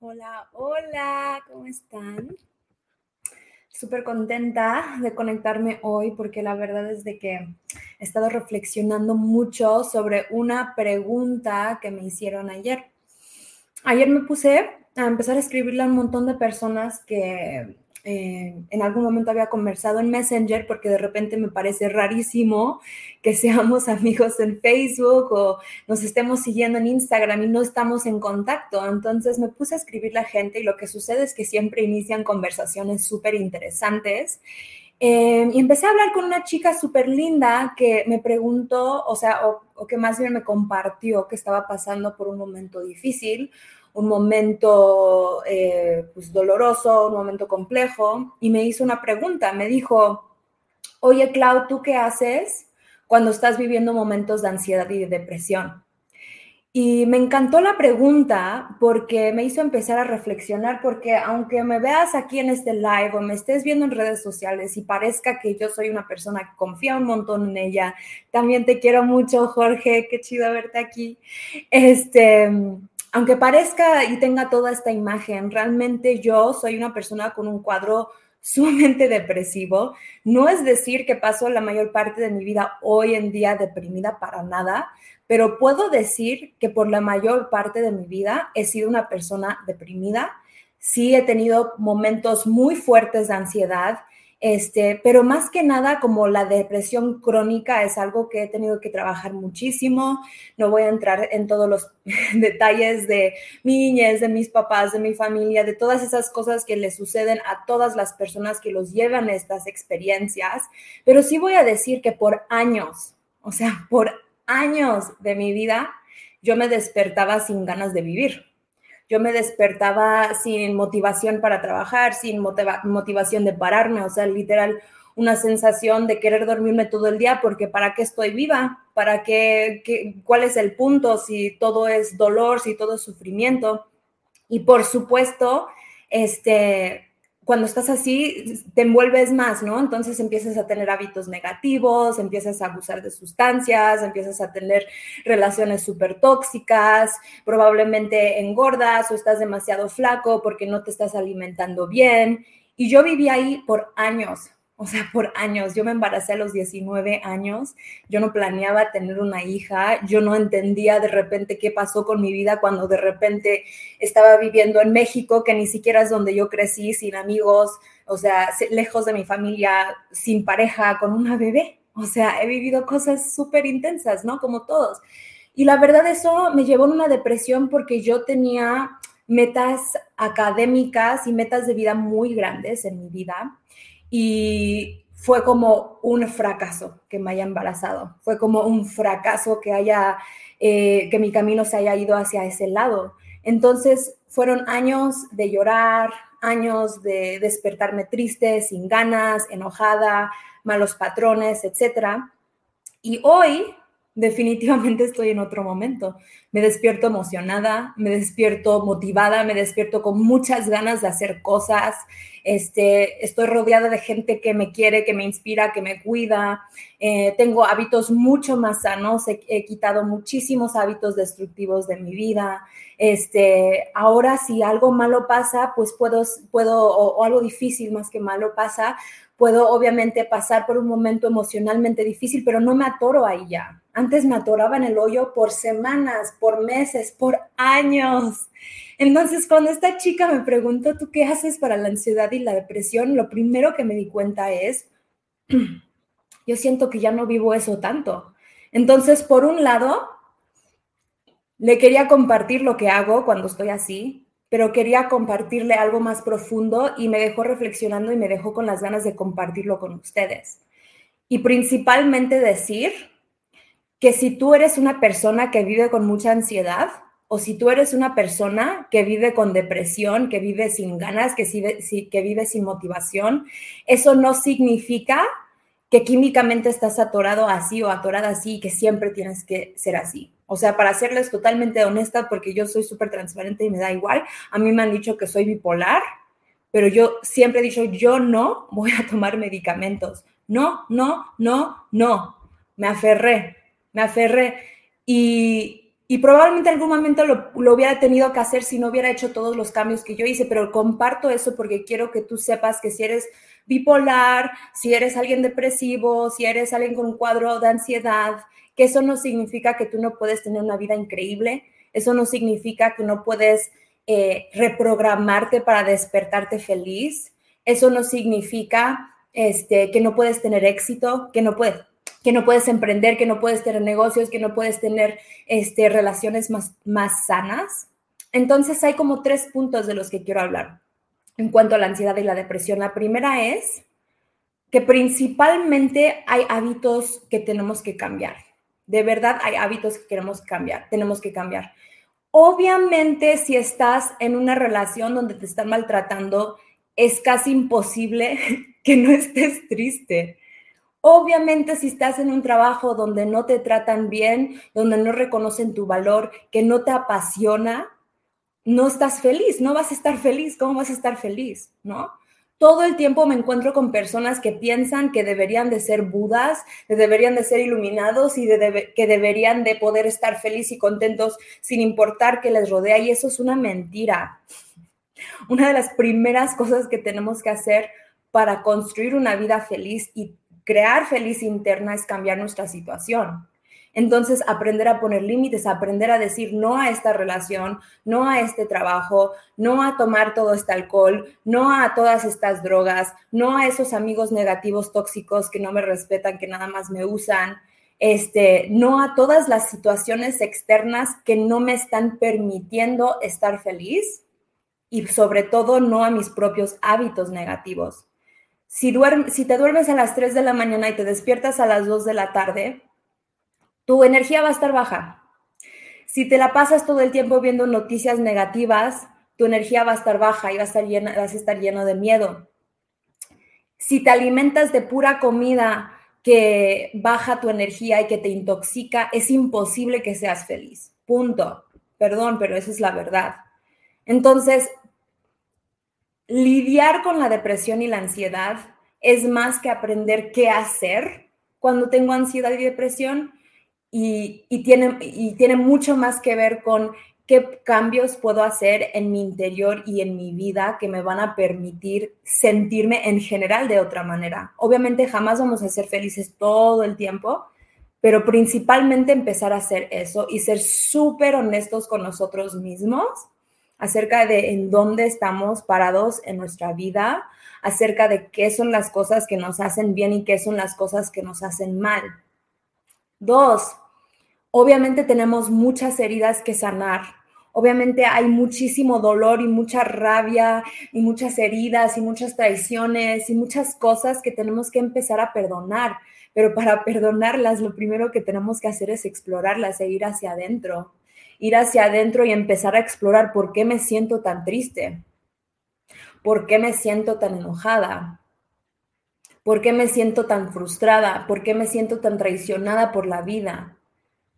Hola, hola, ¿cómo están? Súper contenta de conectarme hoy porque la verdad es de que he estado reflexionando mucho sobre una pregunta que me hicieron ayer. Ayer me puse a empezar a escribirle a un montón de personas que eh, en algún momento había conversado en Messenger porque de repente me parece rarísimo que seamos amigos en Facebook o nos estemos siguiendo en Instagram y no estamos en contacto. Entonces me puse a escribir a gente y lo que sucede es que siempre inician conversaciones súper interesantes. Eh, y empecé a hablar con una chica súper linda que me preguntó, o sea, o que más bien me compartió que estaba pasando por un momento difícil un momento eh, pues doloroso, un momento complejo, y me hizo una pregunta, me dijo, oye Clau, ¿tú qué haces cuando estás viviendo momentos de ansiedad y de depresión? Y me encantó la pregunta porque me hizo empezar a reflexionar, porque aunque me veas aquí en este live o me estés viendo en redes sociales y parezca que yo soy una persona que confía un montón en ella, también te quiero mucho, Jorge, qué chido verte aquí. Este, aunque parezca y tenga toda esta imagen, realmente yo soy una persona con un cuadro sumamente depresivo. No es decir que paso la mayor parte de mi vida hoy en día deprimida para nada, pero puedo decir que por la mayor parte de mi vida he sido una persona deprimida. Sí he tenido momentos muy fuertes de ansiedad, este, pero más que nada, como la depresión crónica es algo que he tenido que trabajar muchísimo. No voy a entrar en todos los detalles de mi niñez, de mis papás, de mi familia, de todas esas cosas que le suceden a todas las personas que los llevan estas experiencias, pero sí voy a decir que por años, o sea, por años de mi vida, yo me despertaba sin ganas de vivir yo me despertaba sin motivación para trabajar, sin motivación de pararme, o sea, literal, una sensación de querer dormirme todo el día porque ¿para qué estoy viva? ¿Para qué, qué, cuál es el punto si todo es dolor, si todo es sufrimiento? Y por supuesto, este, cuando estás así, te envuelves más, ¿no? Entonces empiezas a tener hábitos negativos, empiezas a abusar de sustancias, empiezas a tener relaciones súper tóxicas, probablemente engordas o estás demasiado flaco porque no te estás alimentando bien. Y yo viví ahí por años, o sea, por años. Yo me embaracé a los 19 años, yo no planeaba tener una hija, yo no entendía de repente qué pasó con mi vida cuando de repente estaba viviendo en México, que ni siquiera es donde yo crecí, sin amigos, o sea, lejos de mi familia, sin pareja, con una bebé. O sea, he vivido cosas súper intensas, ¿no? Como todos. Y la verdad eso me llevó a una depresión porque yo tenía metas académicas y metas de vida muy grandes en mi vida y fue como un fracaso que me haya embarazado, fue como un fracaso que haya, eh, que mi camino se haya ido hacia ese lado. Entonces fueron años de llorar, años de despertarme triste, sin ganas, enojada, malos patrones, etc. Y hoy definitivamente estoy en otro momento. Me despierto emocionada, me despierto motivada, me despierto con muchas ganas de hacer cosas. Este, estoy rodeada de gente que me quiere, que me inspira, que me cuida. Eh, tengo hábitos mucho más sanos. He, quitado muchísimos hábitos destructivos de mi vida. Este, ahora si algo malo pasa, pues puedo, puedo o, o algo difícil más que malo pasa, puedo obviamente pasar por un momento emocionalmente difícil, pero no me atoro ahí ya antes me atoraba en el hoyo por semanas, por meses, por años. Entonces, cuando esta chica me preguntó, ¿tú qué haces para la ansiedad y la depresión? Lo primero que me di cuenta es, yo siento que ya no vivo eso tanto. Entonces, por un lado, le quería compartir lo que hago cuando estoy así, pero quería compartirle algo más profundo y me dejó reflexionando y me dejó con las ganas de compartirlo con ustedes. Y principalmente decir que si tú eres una persona que vive con mucha ansiedad o si tú eres una persona que vive con depresión, que vive sin ganas, que, que vive sin motivación, eso no significa que químicamente estás atorado así o atorada así que siempre tienes que ser así. O sea, para serles totalmente honesta, porque yo soy súper transparente y me da igual, a mí me han dicho que soy bipolar, pero yo siempre he dicho, yo no voy a tomar medicamentos. No, no, no, no me aferré, me aferré. Y, probablemente en algún momento lo, lo, hubiera tenido que hacer si no hubiera hecho todos los cambios que yo hice, pero comparto eso porque quiero que tú sepas que si eres bipolar, si eres alguien depresivo, si eres alguien con un cuadro de ansiedad, que eso no significa que tú no puedes tener una vida increíble, eso no significa que no puedes eh, reprogramarte para despertarte feliz, eso no significa este, que no puedes tener éxito, que no puedes que no puedes emprender, que no puedes tener negocios, que no puedes tener este, relaciones más, más sanas. Entonces hay como tres puntos de los que quiero hablar en cuanto a la ansiedad y la depresión. La primera es que principalmente hay hábitos que tenemos que cambiar. De verdad hay hábitos que queremos cambiar, tenemos que cambiar. Obviamente, si estás en una relación donde te están maltratando, es casi imposible que no estés triste. Obviamente, si estás en un trabajo donde no te tratan bien, donde no reconocen tu valor, que no te apasiona, no estás feliz, no vas a estar feliz. ¿Cómo vas a estar feliz? ¿No? Todo el tiempo me encuentro con personas que piensan que deberían de ser budas, que deberían de ser iluminados y que deberían de poder estar felices y contentos sin importar qué les rodea. Y eso es una mentira. Una de las primeras cosas que tenemos que hacer para construir una vida feliz y crear feliz interna es cambiar nuestra situación. Entonces, aprender a poner límites, aprender a decir no a esta relación, no a este trabajo, no a tomar todo este alcohol, no a todas estas drogas, no a esos amigos negativos tóxicos que no me respetan, que nada más me usan, este, no a todas las situaciones externas que no me están permitiendo estar feliz y sobre todo no a mis propios hábitos negativos. Si, te duermes a las 3 de la mañana y te despiertas a las 2 de la tarde, tu energía va a estar baja. Si te la pasas todo el tiempo viendo noticias negativas, tu energía va a estar baja y vas a estar, vas a estar lleno de miedo. Si te alimentas de pura comida que baja tu energía y que te intoxica, es imposible que seas feliz. Punto. Perdón, pero esa es la verdad. Entonces, lidiar con la depresión y la ansiedad es más que aprender qué hacer cuando tengo ansiedad y depresión y, tiene, y tiene mucho más que ver con qué cambios puedo hacer en mi interior y en mi vida que me van a permitir sentirme en general de otra manera. Obviamente jamás vamos a ser felices todo el tiempo, pero principalmente empezar a hacer eso y ser súper honestos con nosotros mismos acerca de en dónde estamos parados en nuestra vida, acerca de qué son las cosas que nos hacen bien y qué son las cosas que nos hacen mal. Dos, obviamente tenemos muchas heridas que sanar. Obviamente hay muchísimo dolor y mucha rabia y muchas heridas y muchas traiciones y muchas cosas que tenemos que empezar a perdonar. Pero para perdonarlas, lo primero que tenemos que hacer es explorarlas e ir hacia adentro ir hacia adentro y empezar a explorar por qué me siento tan triste, por qué me siento tan enojada, por qué me siento tan frustrada, por qué me siento tan traicionada por la vida.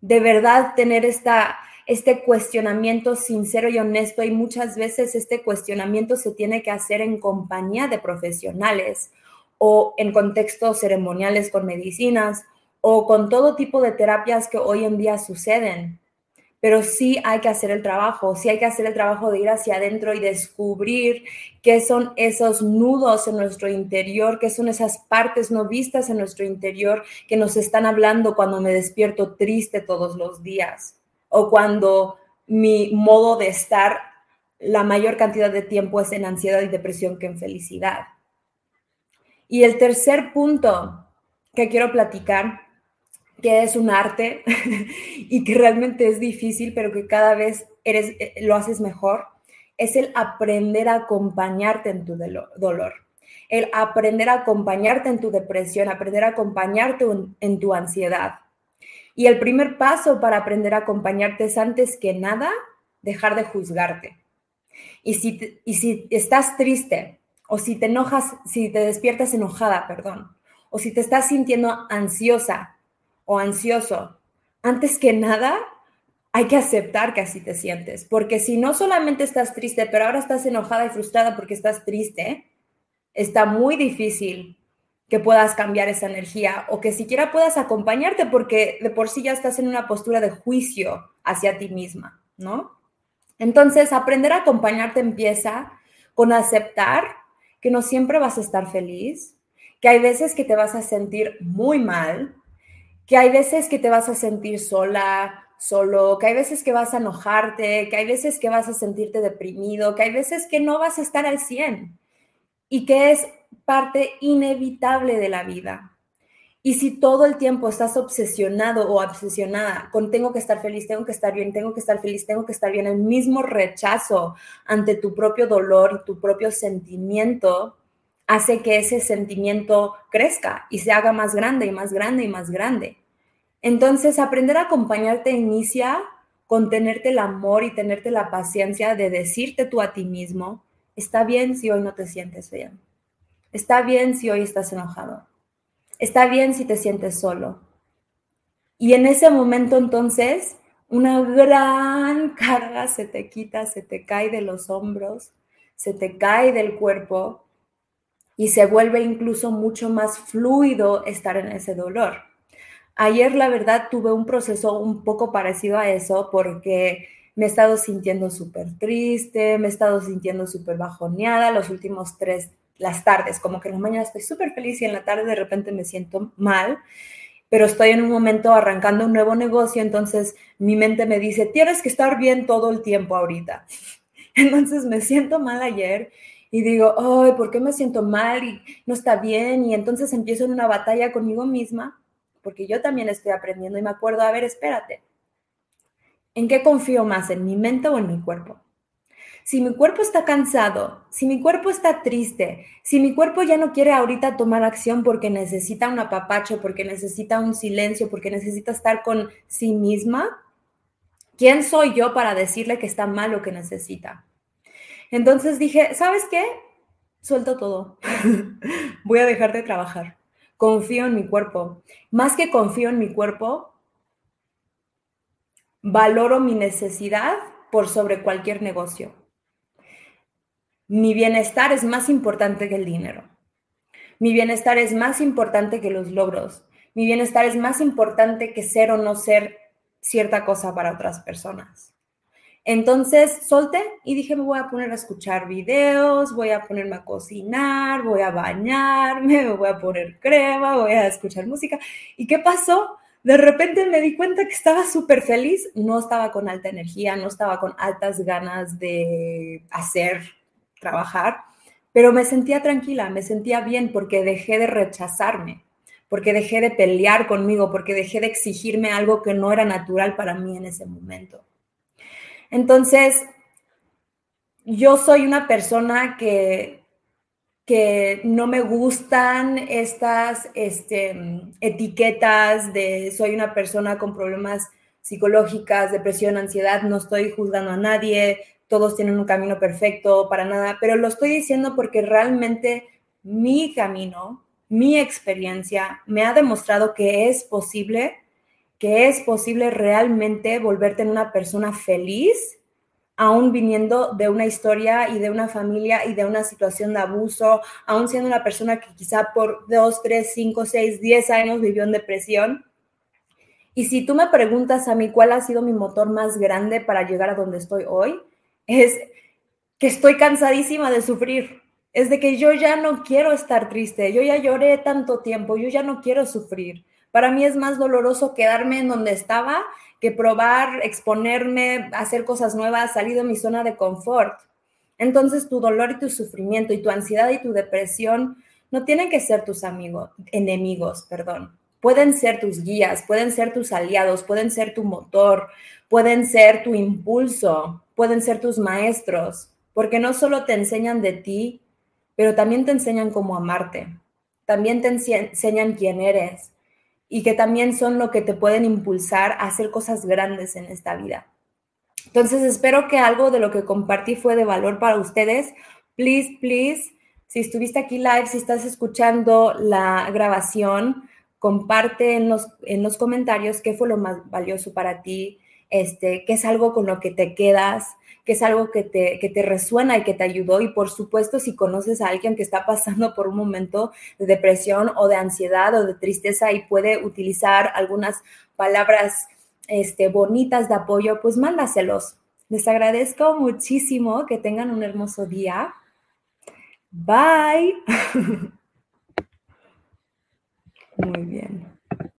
De verdad tener esta, este cuestionamiento sincero y honesto y muchas veces este cuestionamiento se tiene que hacer en compañía de profesionales o en contextos ceremoniales con medicinas o con todo tipo de terapias que hoy en día suceden pero sí hay que hacer el trabajo, sí hay que hacer el trabajo de ir hacia adentro y descubrir qué son esos nudos en nuestro interior, qué son esas partes no vistas en nuestro interior que nos están hablando cuando me despierto triste todos los días o cuando mi modo de estar la mayor cantidad de tiempo es en ansiedad y depresión que en felicidad. Y el tercer punto que quiero platicar que es un arte y que realmente es difícil, pero que cada vez eres, eh, lo haces mejor, es el aprender a acompañarte en tu dolor, el aprender a acompañarte en tu depresión, aprender a acompañarte en tu ansiedad. Y el primer paso para aprender a acompañarte es antes que nada dejar de juzgarte. Y si, y si estás triste o si te enojas, si te despiertas enojada, perdón, o si te estás sintiendo ansiosa, o ansioso, antes que nada, hay que aceptar que así te sientes, porque si no solamente estás triste, pero ahora estás enojada y frustrada porque estás triste, está muy difícil que puedas cambiar esa energía o que siquiera puedas acompañarte porque de por sí ya estás en una postura de juicio hacia ti misma, ¿no? Entonces, aprender a acompañarte empieza con aceptar que no siempre vas a estar feliz, que hay veces que te vas a sentir muy mal, que hay veces que te vas a sentir sola, solo, que hay veces que vas a enojarte, que hay veces que vas a sentirte deprimido, que hay veces que no vas a estar al 100 y que es parte inevitable de la vida. Y si todo el tiempo estás obsesionado o obsesionada con tengo que estar feliz, tengo que estar bien, tengo que estar feliz, tengo que estar bien, el mismo rechazo ante tu propio dolor y tu propio sentimiento hace que ese sentimiento crezca y se haga más grande y más grande y más grande. Entonces, aprender a acompañarte inicia con tenerte el amor y tenerte la paciencia de decirte tú a ti mismo, está bien si hoy no te sientes bien, está bien si hoy estás enojado, está bien si te sientes solo. Y en ese momento entonces, una gran carga se te quita, se te cae de los hombros, se te cae del cuerpo y se vuelve incluso mucho más fluido estar en ese dolor. Ayer, la verdad, tuve un proceso un poco parecido a eso porque me he estado sintiendo súper triste, me he estado sintiendo súper bajoneada los últimos tres, las tardes, como que en la mañana estoy súper feliz y en la tarde de repente me siento mal, pero estoy en un momento arrancando un nuevo negocio, entonces mi mente me dice, tienes que estar bien todo el tiempo ahorita. Entonces me siento mal ayer y digo, ay, ¿por qué me siento mal y no está bien? Y entonces empiezo en una batalla conmigo misma porque yo también estoy aprendiendo y me acuerdo, a ver, espérate, ¿en qué confío más, en mi mente o en mi cuerpo? Si mi cuerpo está cansado, si mi cuerpo está triste, si mi cuerpo ya no quiere ahorita tomar acción porque necesita un apapacho, porque necesita un silencio, porque necesita estar con sí misma, ¿quién soy yo para decirle que está mal o que necesita? Entonces dije, ¿sabes qué? Suelto todo. Voy a dejar de trabajar confío en mi cuerpo. Más que confío en mi cuerpo, valoro mi necesidad por sobre cualquier negocio. Mi bienestar es más importante que el dinero. Mi bienestar es más importante que los logros. Mi bienestar es más importante que ser o no ser cierta cosa para otras personas. Entonces solté y dije, me voy a poner a escuchar videos, voy a ponerme a cocinar, voy a bañarme, me voy a poner crema, voy a escuchar música. ¿Y qué pasó? De repente me di cuenta que estaba súper feliz, no estaba con alta energía, no estaba con altas ganas de hacer, trabajar, pero me sentía tranquila, me sentía bien porque dejé de rechazarme, porque dejé de pelear conmigo, porque dejé de exigirme algo que no era natural para mí en ese momento. Entonces, yo soy una persona que, que no me gustan estas este, etiquetas de soy una persona con problemas psicológicas, depresión, ansiedad, no estoy juzgando a nadie, todos tienen un camino perfecto, para nada, pero lo estoy diciendo porque realmente mi camino, mi experiencia me ha demostrado que es posible que es posible realmente volverte en una persona feliz, aún viniendo de una historia y de una familia y de una situación de abuso, aún siendo una persona que quizá por dos, tres, cinco, seis, diez años vivió en depresión. Y si tú me preguntas a mí cuál ha sido mi motor más grande para llegar a donde estoy hoy, es que estoy cansadísima de sufrir. Es de que yo ya no quiero estar triste, yo ya lloré tanto tiempo, yo ya no quiero sufrir. Para mí es más doloroso quedarme en donde estaba que probar, exponerme, hacer cosas nuevas, salir de mi zona de confort. Entonces tu dolor y tu sufrimiento y tu ansiedad y tu depresión no tienen que ser tus amigos, enemigos, perdón. Pueden ser tus guías, pueden ser tus aliados, pueden ser tu motor, pueden ser tu impulso, pueden ser tus maestros, porque no solo te enseñan de ti, pero también te enseñan cómo amarte, también te enseñan quién eres, y que también son lo que te pueden impulsar a hacer cosas grandes en esta vida. Entonces, espero que algo de lo que compartí fue de valor para ustedes. Please, please, si estuviste aquí live, si estás escuchando la grabación, comparte en los, en los comentarios qué fue lo más valioso para ti, este, que es algo con lo que te quedas, que es algo que te, que te resuena y que te ayudó. Y por supuesto, si conoces a alguien que está pasando por un momento de depresión o de ansiedad o de tristeza y puede utilizar algunas palabras este, bonitas de apoyo, pues mándaselos. Les agradezco muchísimo que tengan un hermoso día. Bye. Muy bien.